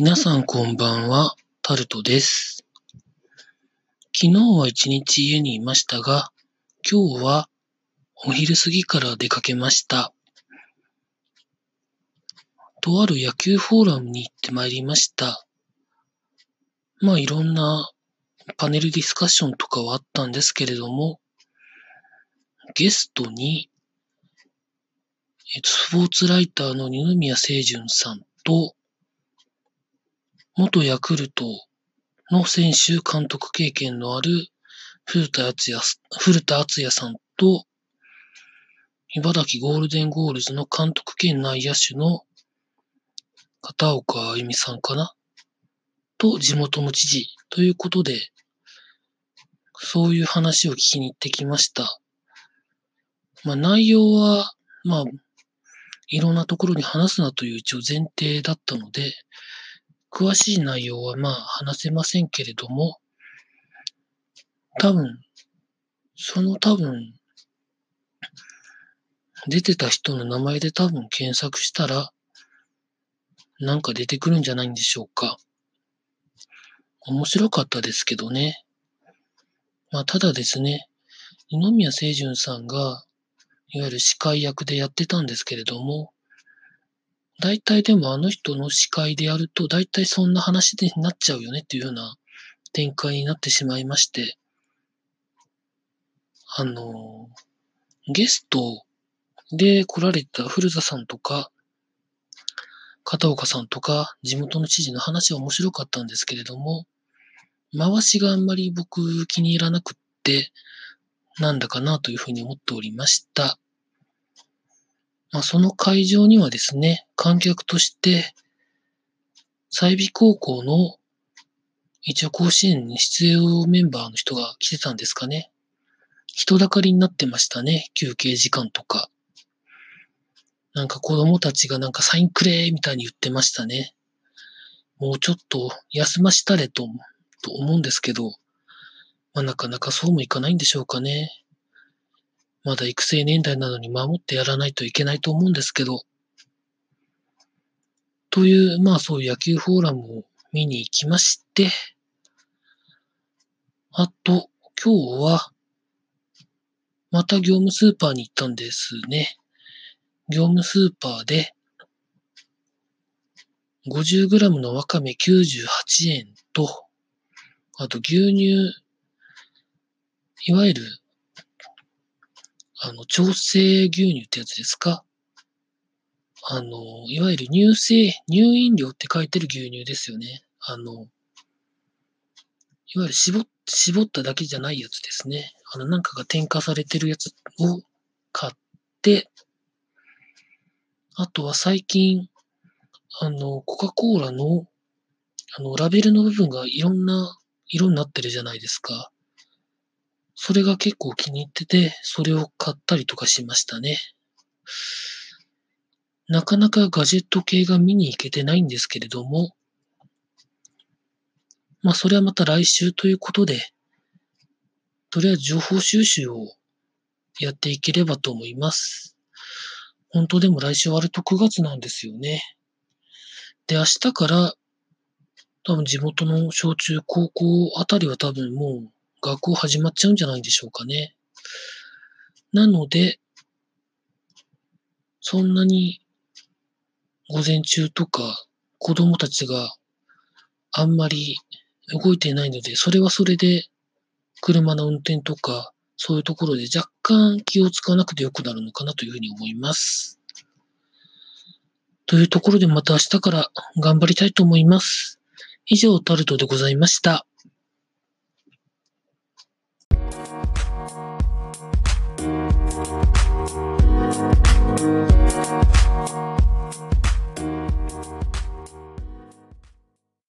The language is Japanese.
皆さんこんばんは、タルトです。昨日は一日家にいましたが、今日はお昼過ぎから出かけました。とある野球フォーラムに行ってまいりました。まあいろんなパネルディスカッションとかはあったんですけれども、ゲストに、スポーツライターの二宮清純さんと、元ヤクルトの選手監督経験のある古田敦也、古田敦也さんと、茨城ゴールデンゴールズの監督兼内野手の片岡あゆみさんかなと地元の知事ということで、そういう話を聞きに行ってきました。まあ内容は、まあ、いろんなところに話すなという一応前提だったので、詳しい内容はまあ話せませんけれども、多分、その多分、出てた人の名前で多分検索したら、なんか出てくるんじゃないんでしょうか。面白かったですけどね。まあただですね、二宮清純さんが、いわゆる司会役でやってたんですけれども、大体でもあの人の司会でやると、大体そんな話になっちゃうよねっていうような展開になってしまいまして、あの、ゲストで来られた古田さんとか、片岡さんとか、地元の知事の話は面白かったんですけれども、回しがあんまり僕気に入らなくって、なんだかなというふうに思っておりました。まあ、その会場にはですね、観客として、済美高校の一応甲子園に出場メンバーの人が来てたんですかね。人だかりになってましたね、休憩時間とか。なんか子供たちがなんかサインくれーみたいに言ってましたね。もうちょっと休ましたれと、と思うんですけど、まあなかなかそうもいかないんでしょうかね。まだ育成年代なのに守ってやらないといけないと思うんですけど。という、まあそういう野球フォーラムを見に行きまして、あと、今日は、また業務スーパーに行ったんですね。業務スーパーで、50g のわかめ98円と、あと牛乳、いわゆる、あの、調整牛乳ってやつですか？あの、いわゆる乳製、乳飲料って書いてる牛乳ですよね。あの、いわゆる絞っ、絞っただけじゃないやつですね。あの、なんかが添加されてるやつを買って、あとは最近、あの、コカ・コーラの、あの、ラベルの部分がいろんな色になってるじゃないですか。それが結構気に入ってて、それを買ったりとかしましたね。なかなかガジェット系が見に行けてないんですけれども、まあそれはまた来週ということで、とりあえず情報収集をやっていければと思います。本当でも来週割と9月なんですよね。で、明日から多分地元の小中高校あたりは多分もう学校始まっちゃうんじゃないでしょうかね。なので、そんなに午前中とか子供たちがあんまり動いてないので、それはそれで車の運転とかそういうところで若干気を使わなくてよくなるのかなというふうに思います。というところでまた明日から頑張りたいと思います。以上、タルトでございました。「